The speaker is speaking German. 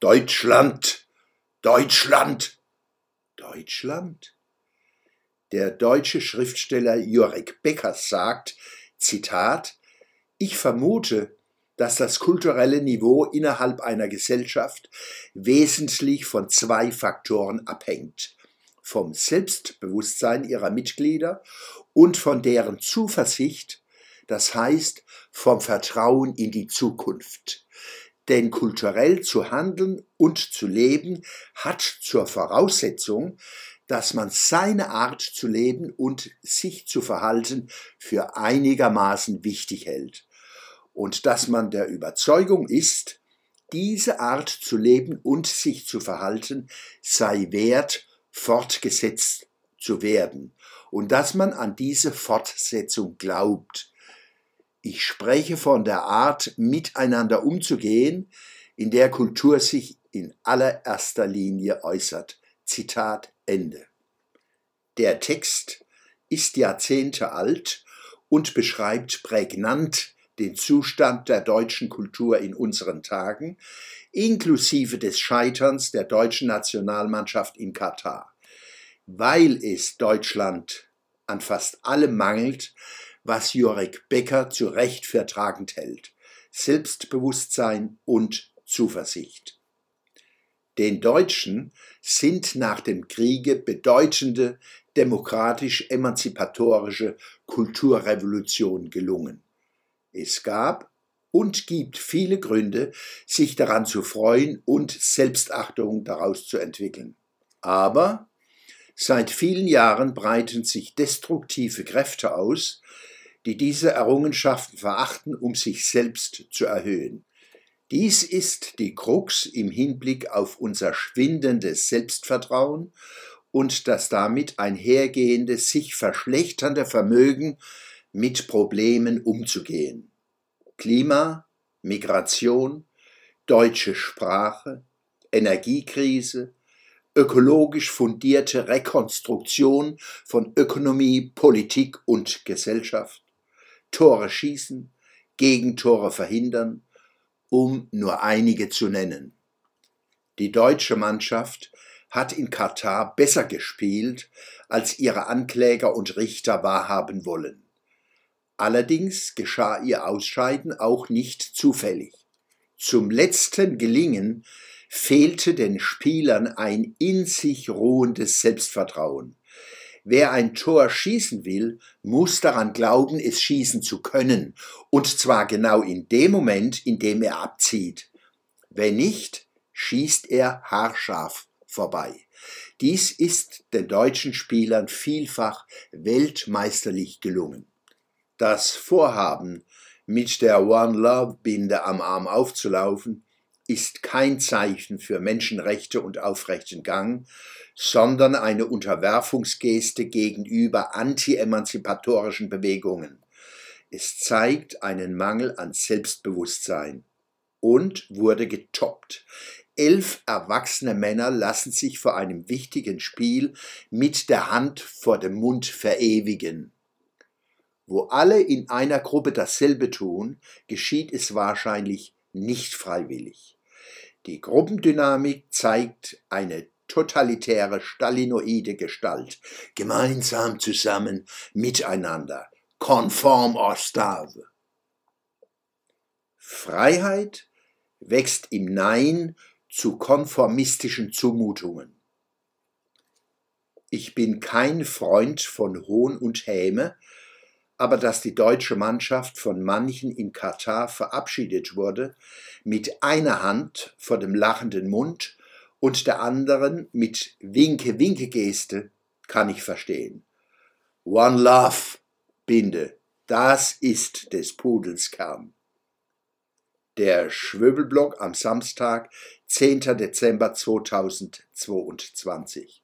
Deutschland, Deutschland, Deutschland. Der deutsche Schriftsteller Jörg Beckers sagt, Zitat, ich vermute, dass das kulturelle Niveau innerhalb einer Gesellschaft wesentlich von zwei Faktoren abhängt. Vom Selbstbewusstsein ihrer Mitglieder und von deren Zuversicht, das heißt vom Vertrauen in die Zukunft. Denn kulturell zu handeln und zu leben hat zur Voraussetzung, dass man seine Art zu leben und sich zu verhalten für einigermaßen wichtig hält und dass man der Überzeugung ist, diese Art zu leben und sich zu verhalten sei wert, fortgesetzt zu werden und dass man an diese Fortsetzung glaubt. Ich spreche von der Art, miteinander umzugehen, in der Kultur sich in allererster Linie äußert. Zitat Ende. Der Text ist Jahrzehnte alt und beschreibt prägnant den Zustand der deutschen Kultur in unseren Tagen, inklusive des Scheiterns der deutschen Nationalmannschaft in Katar, weil es Deutschland an fast allem mangelt, was Jörg Becker zu Recht vertragend hält, Selbstbewusstsein und Zuversicht. Den Deutschen sind nach dem Kriege bedeutende demokratisch-emanzipatorische Kulturrevolutionen gelungen. Es gab und gibt viele Gründe, sich daran zu freuen und Selbstachtung daraus zu entwickeln. Aber seit vielen Jahren breiten sich destruktive Kräfte aus, die diese Errungenschaften verachten, um sich selbst zu erhöhen. Dies ist die Krux im Hinblick auf unser schwindendes Selbstvertrauen und das damit einhergehende sich verschlechternde Vermögen, mit Problemen umzugehen. Klima, Migration, deutsche Sprache, Energiekrise, ökologisch fundierte Rekonstruktion von Ökonomie, Politik und Gesellschaft, Tore schießen, Gegentore verhindern, um nur einige zu nennen. Die deutsche Mannschaft hat in Katar besser gespielt, als ihre Ankläger und Richter wahrhaben wollen. Allerdings geschah ihr Ausscheiden auch nicht zufällig. Zum letzten Gelingen fehlte den Spielern ein in sich ruhendes Selbstvertrauen. Wer ein Tor schießen will, muss daran glauben, es schießen zu können, und zwar genau in dem Moment, in dem er abzieht. Wenn nicht, schießt er haarscharf vorbei. Dies ist den deutschen Spielern vielfach weltmeisterlich gelungen. Das Vorhaben, mit der One Love Binde am Arm aufzulaufen, ist kein Zeichen für Menschenrechte und aufrechten Gang, sondern eine Unterwerfungsgeste gegenüber anti-emanzipatorischen Bewegungen. Es zeigt einen Mangel an Selbstbewusstsein und wurde getoppt. Elf erwachsene Männer lassen sich vor einem wichtigen Spiel mit der Hand vor dem Mund verewigen. Wo alle in einer Gruppe dasselbe tun, geschieht es wahrscheinlich nicht freiwillig. Die Gruppendynamik zeigt eine totalitäre stalinoide Gestalt. Gemeinsam zusammen, miteinander. Konform Ostave. Freiheit wächst im Nein zu konformistischen Zumutungen. Ich bin kein Freund von Hohn und Häme, aber dass die deutsche Mannschaft von manchen in Katar verabschiedet wurde, mit einer Hand vor dem lachenden Mund und der anderen mit Winke-Winke-Geste, kann ich verstehen. One Love, Binde, das ist des Pudels Kern. Der Schwöbelblock am Samstag, 10. Dezember 2022.